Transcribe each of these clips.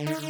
Yakadu.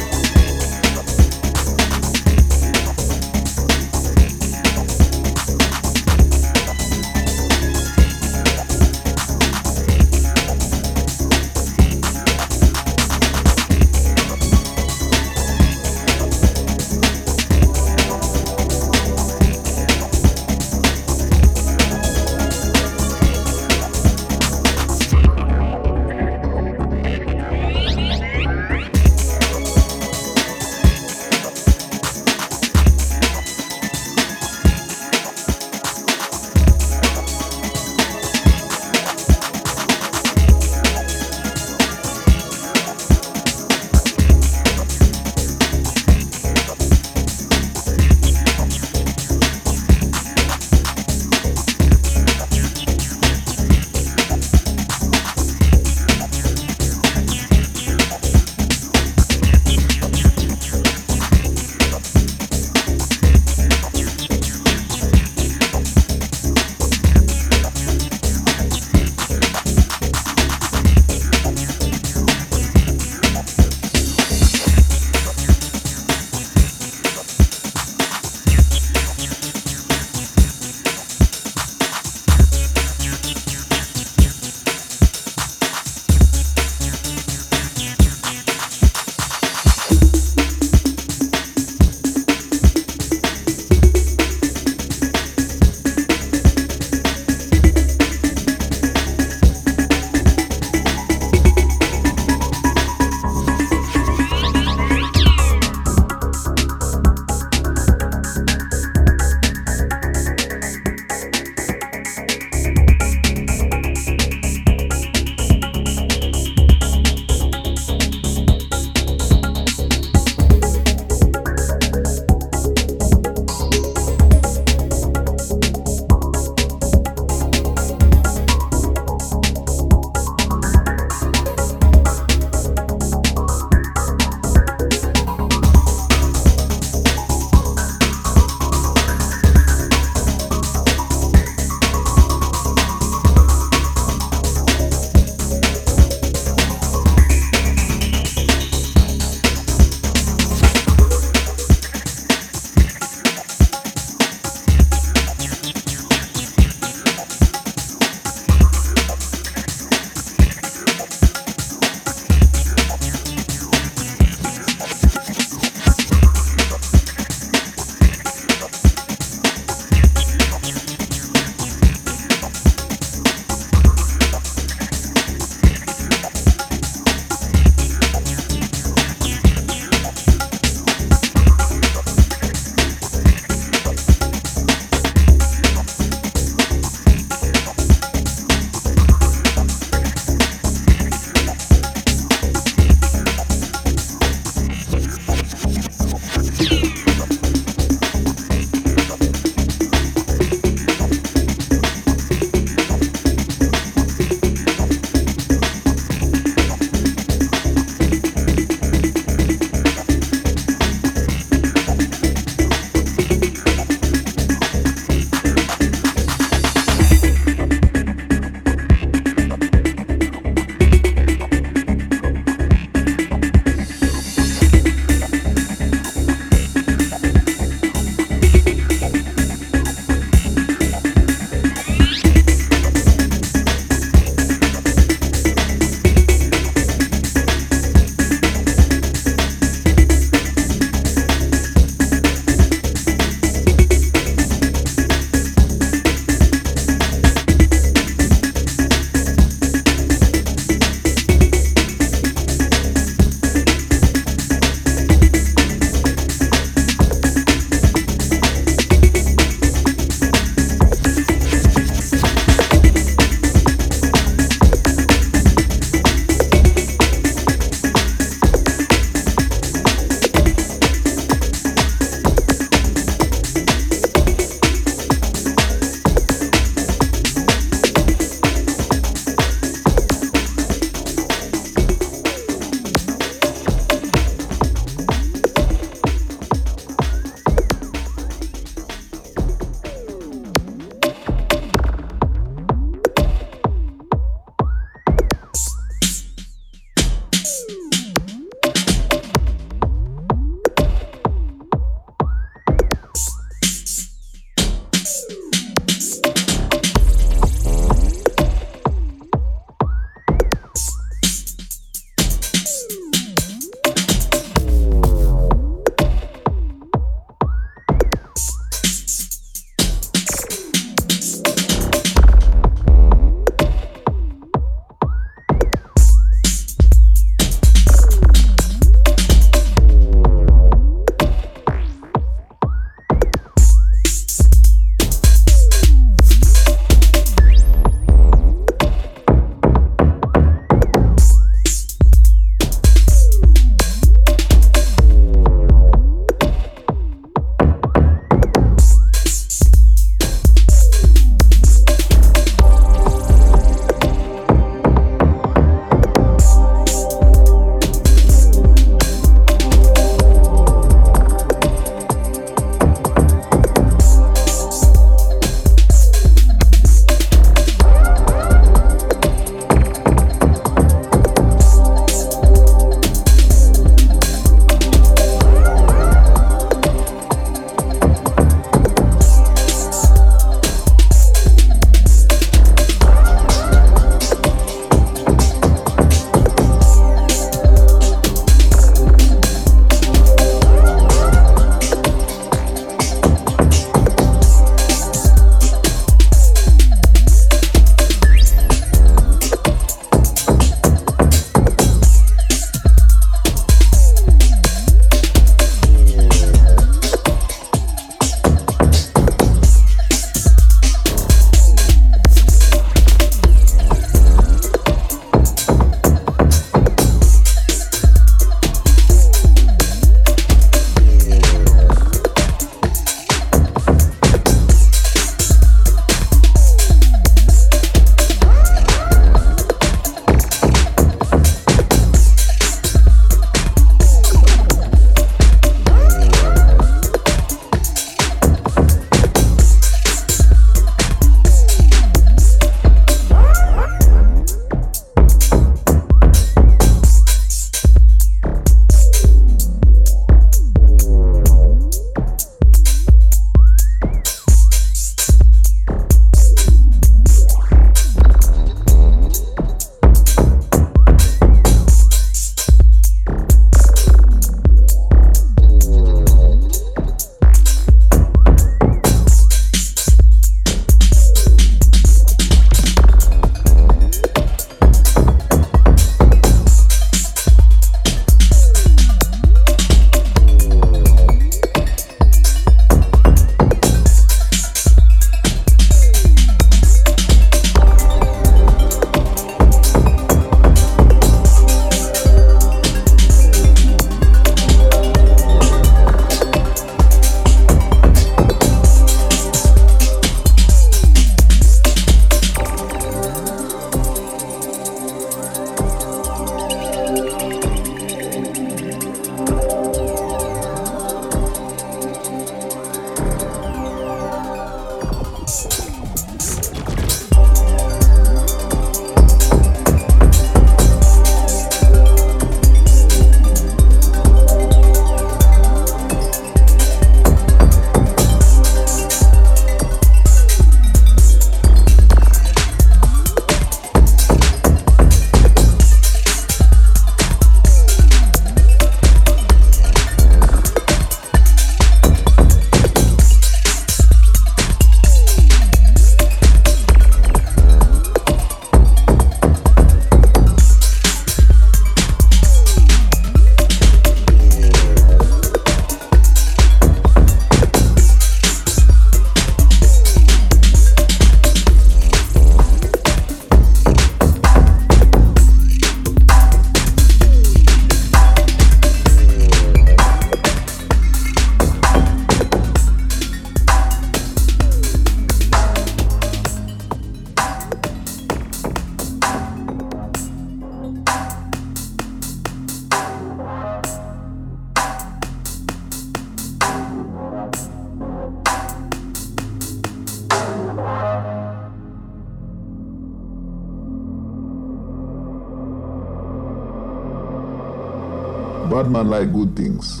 Man like good things.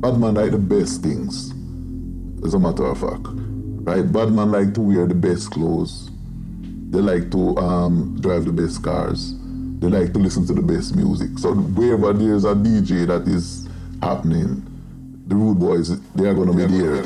Bad man like the best things. As a matter of fact. Right? Bad man like to wear the best clothes. They like to um, drive the best cars. They like to listen to the best music. So wherever there's a DJ that is happening, the rude boys, they are gonna be there.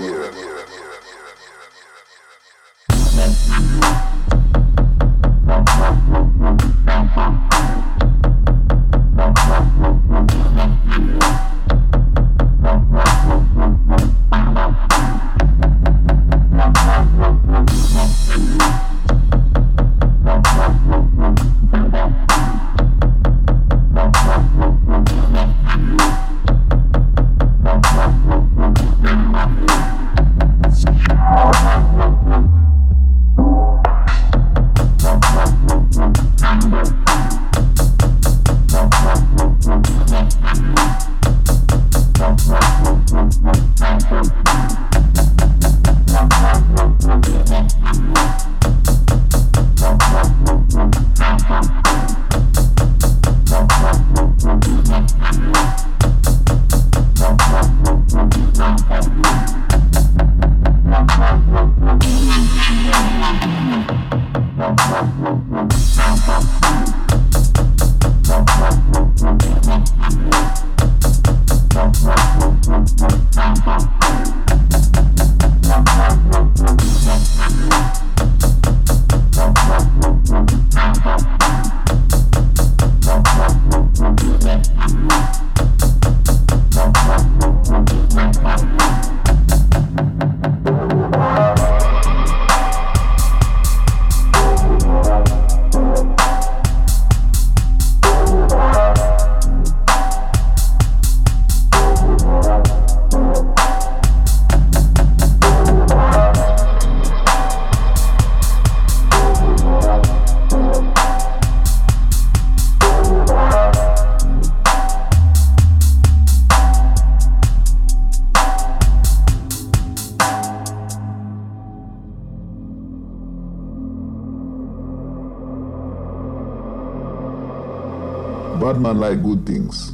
Man like good things.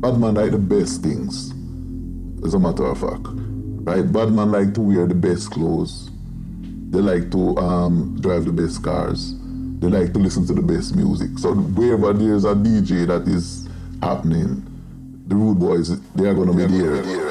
Bad man like the best things. As a matter of fact. Right? Bad man like to wear the best clothes. They like to um, drive the best cars. They like to listen to the best music. So wherever there's a DJ that is happening, the rude boys, they are gonna be there.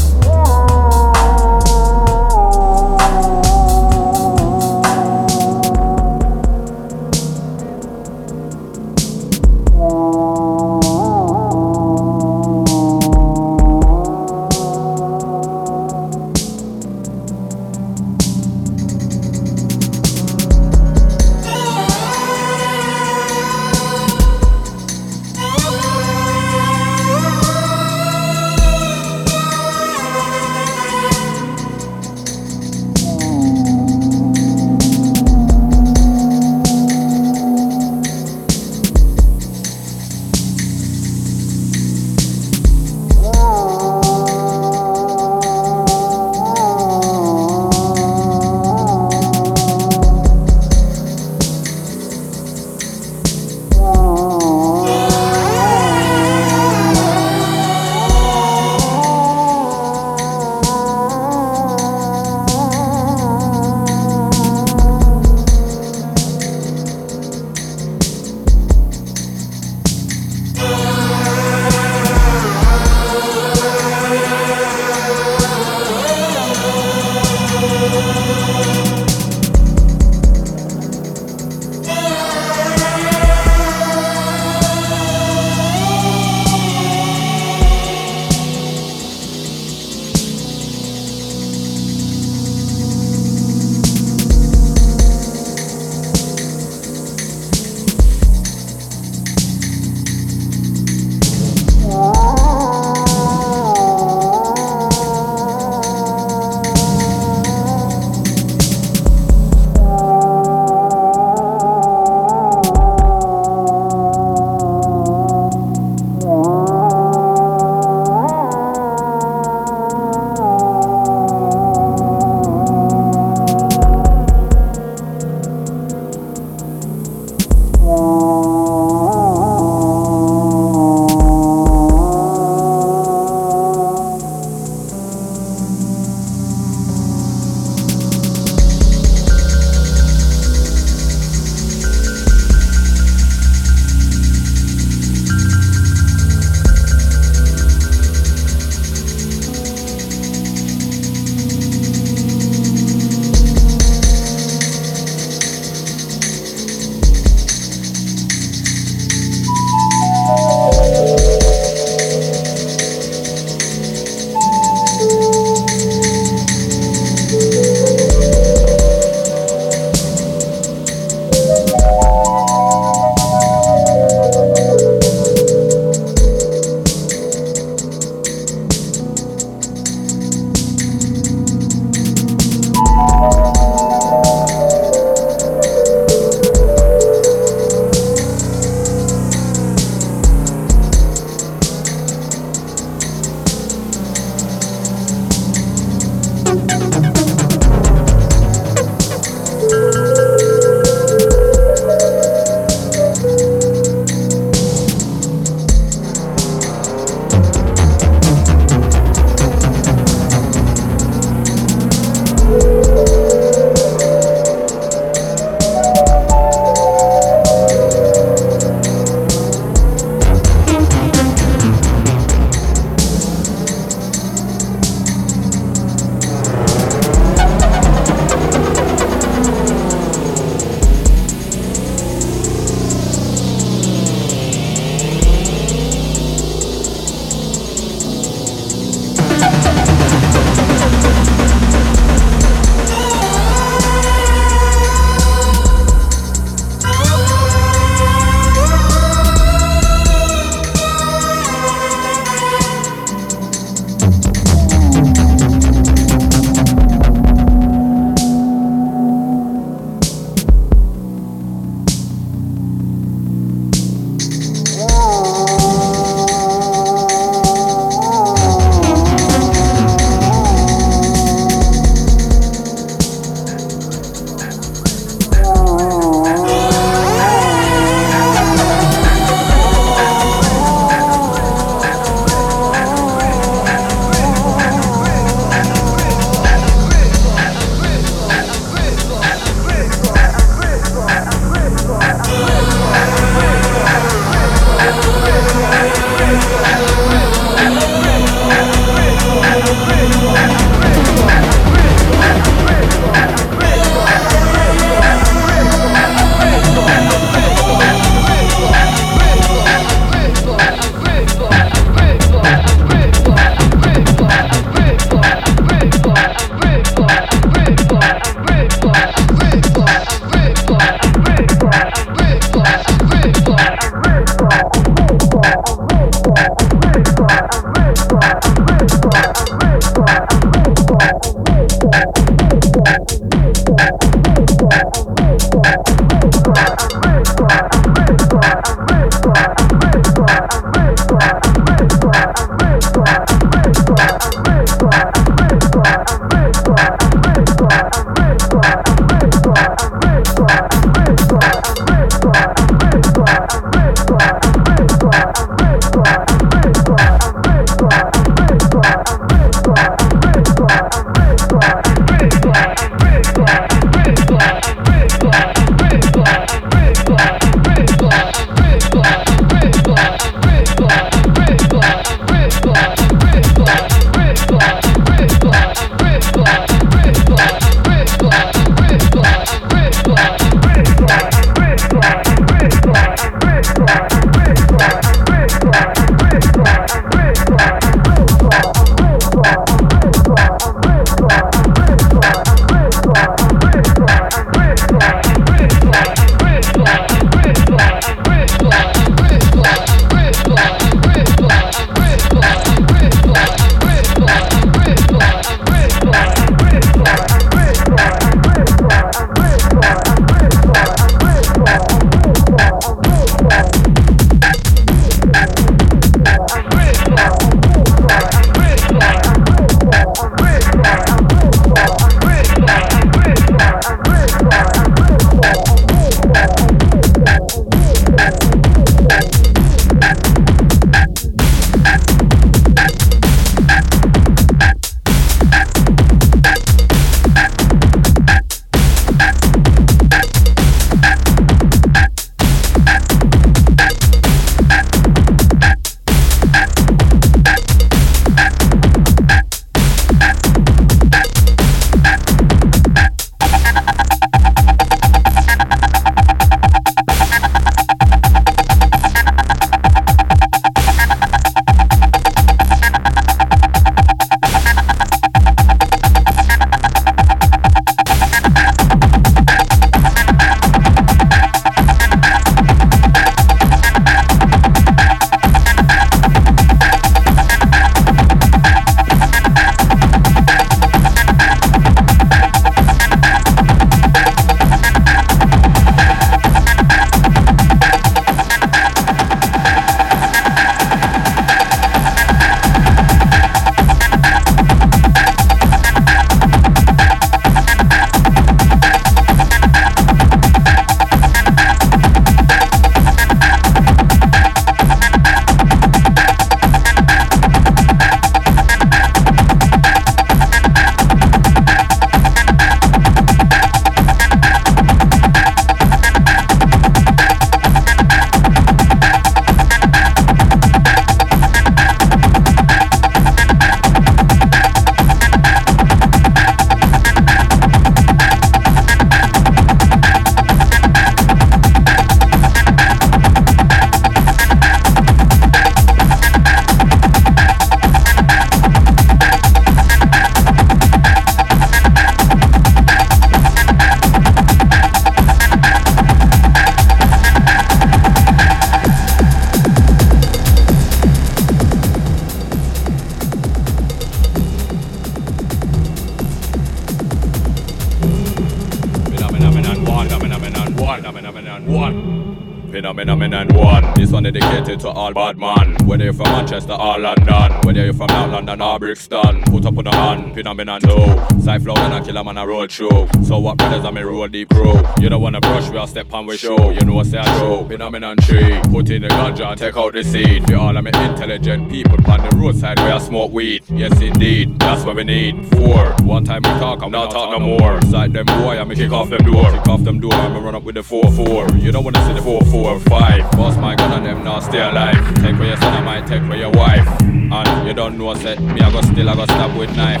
From Manchester or London, whether you're from North London or Brixton, put up on the hand. Phenomenon two. Side and I a man a road show. So what brothers I'm a roll deep crew. You don't wanna brush, we will step on we show. You know what say I show. Phenomenon three. Put in the ganja take out the seed. We all am intelligent people on the roadside where I smoke weed. Yes indeed, that's what we need. Four. One time we talk, I'm not talk no more. Side them boy, I'ma kick off them door. Kick off them door, I'ma run up with the four four. You don't wanna see the four four five. Boss my gun and them now stay alive. Take away your son, I might take away your wife. And you don't know, say me I go still I go stab with knife.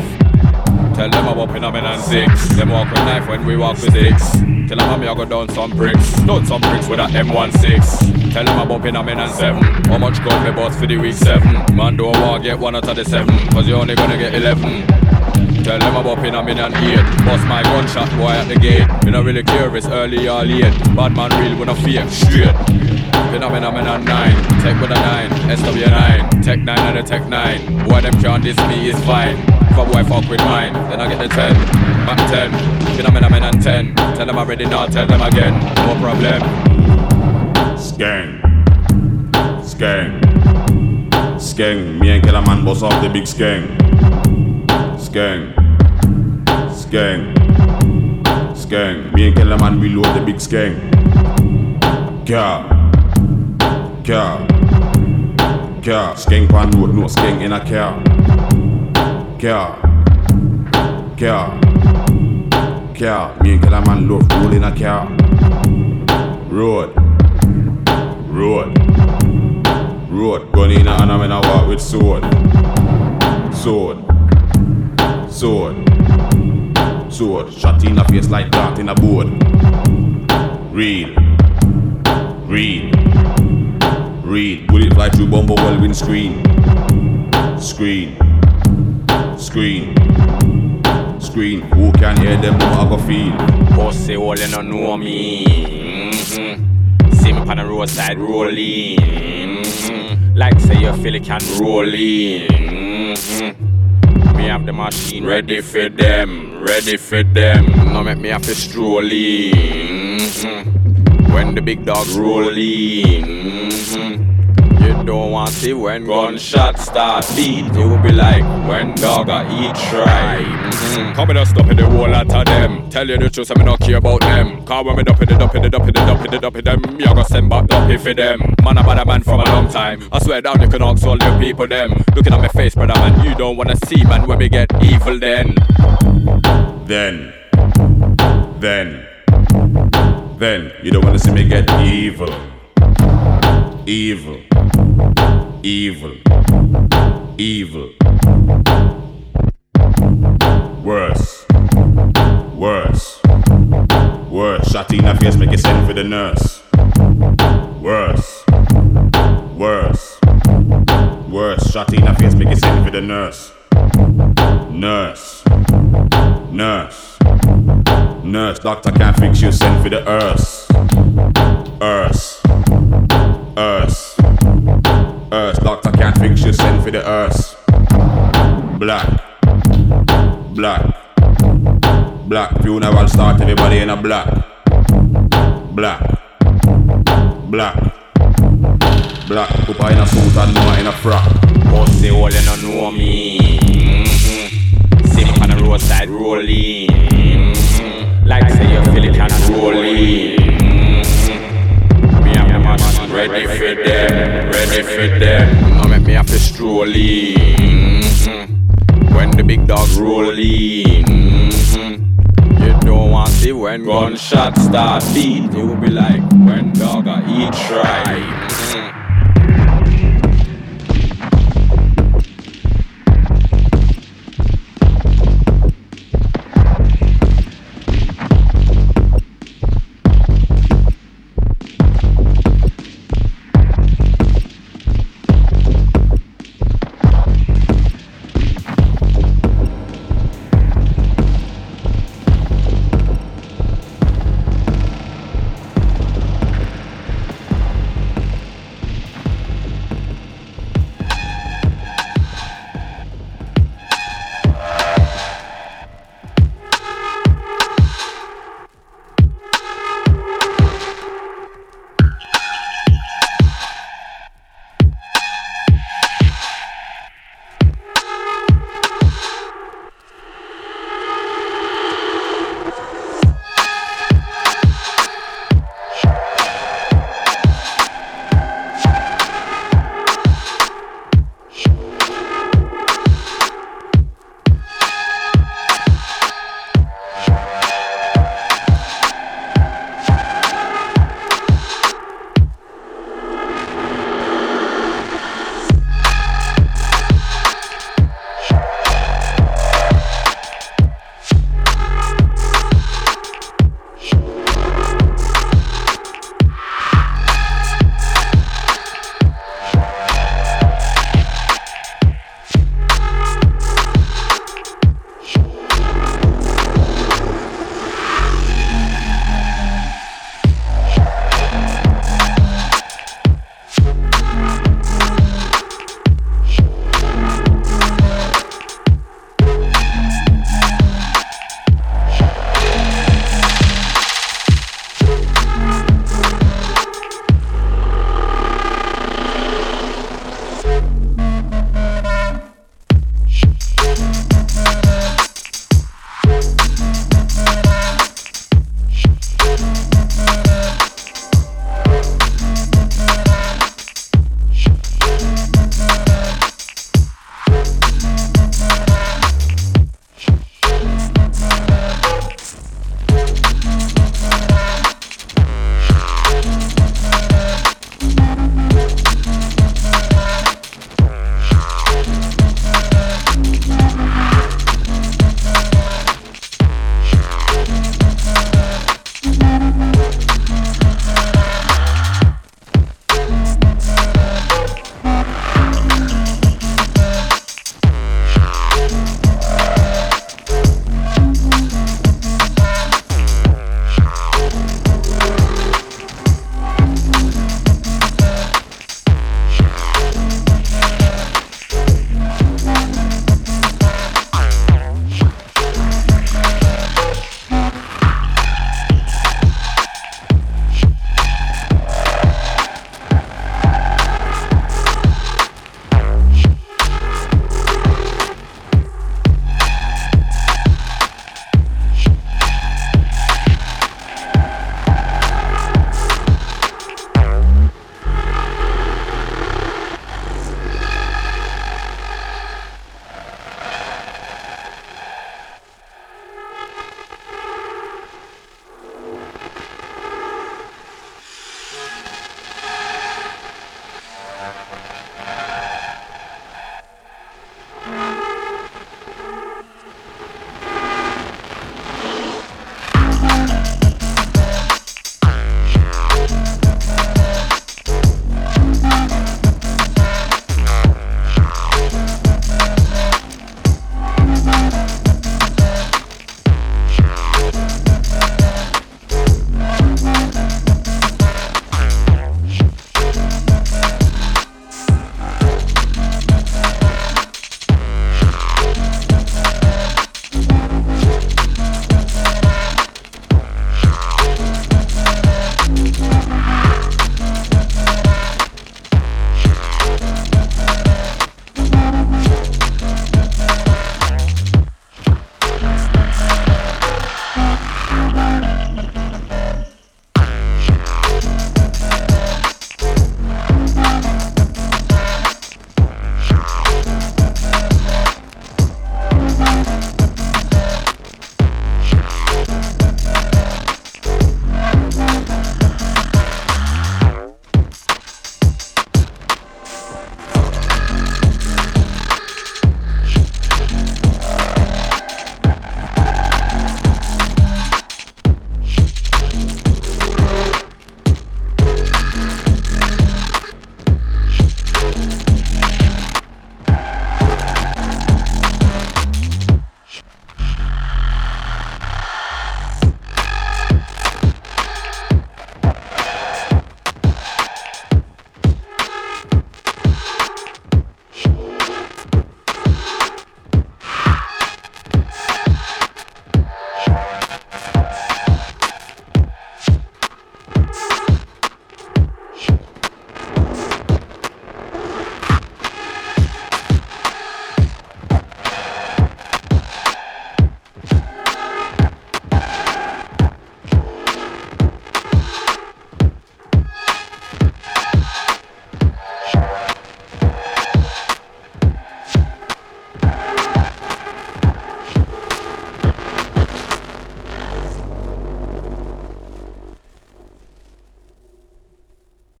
Tell them I'm up in a and six. Them walk with knife when we walk with six. Tell them I'm I go down some bricks. Down some bricks with a M16. Tell them I'm up in a and seven. How much gold me for the week seven? Man don't want get one out of the seven. Cause you only gonna get eleven. Tell them I'm up in a million eight. Bust my gunshot boy at the gate. Me not really care if it's early or late. Bad man real when I fake straight. Phenomenon nine, tech with a nine, SW9, tech nine and a tech nine. Boy them can't diss me is fine. If a boy fuck with mine, then I get the ten, back ten. Phenomenon ten. Tell them I'm ready now, tell them again, no problem. Skeng, skeng, skeng. Me and Kellerman boss off the big skeng. Skeng, skeng, skeng. Me and Kellerman we load the big skeng. Car, car, car. Skeng pan road, no skeng in a car. Car, car, car. Me and Kellerman love roll in a car. Road, road, road. Gun in a hand and I walk with sword, sword sword, sword, shot in a face like that in a board. Real. Read, read, read. Bullet fly through bumper well windscreen. Screen, screen, screen. Who can hear them? No, I go feel. Pussy all you don't know me. Mm-hmm. See me on the roadside rolling. Mm-hmm. Like say you feel it can roll in. Mm-hmm. Me have the machine ready for them, ready for them. Now make me have to stroll in. Mm-hmm. When the big dog roll in. You don't want to see when gunshots start beat. It will be like when dog a eat try. Mm-hmm. Come and stop in the whole lot of them. Tell you the truth, I me not care about them. Cause when me dump it, dump it, dump it, dump it, dump it, them, me a go send back dump for them. Man, I'm a man from a long time. I swear down, you can ask all the people them. Looking at my face, brother man, you don't wanna see man when we get evil then. Then, then, then, you don't wanna see me get evil. Evil, evil, evil. Worse, worse, worse. Shot in the face, make it send for the nurse. Worse, worse, worse. Shot in the face, make it send for the nurse. Nurse, nurse, nurse. Doctor can't fix you, send for the earth. Funeral start, everybody in a black, black, black, black. Cooper in a suit and Noah in a frock. Pussy all you don't know me. Mm-hmm. On the roadside rolling. Like say you feel it can roll in. Mm-hmm. Me have the machine ready for them, ready for them. Now make me have to stroll in. Mm-hmm. When the big dog roll in. Mm-hmm. Don't want see when gunshots start beat. It will be like when dog a eat. Mm-hmm.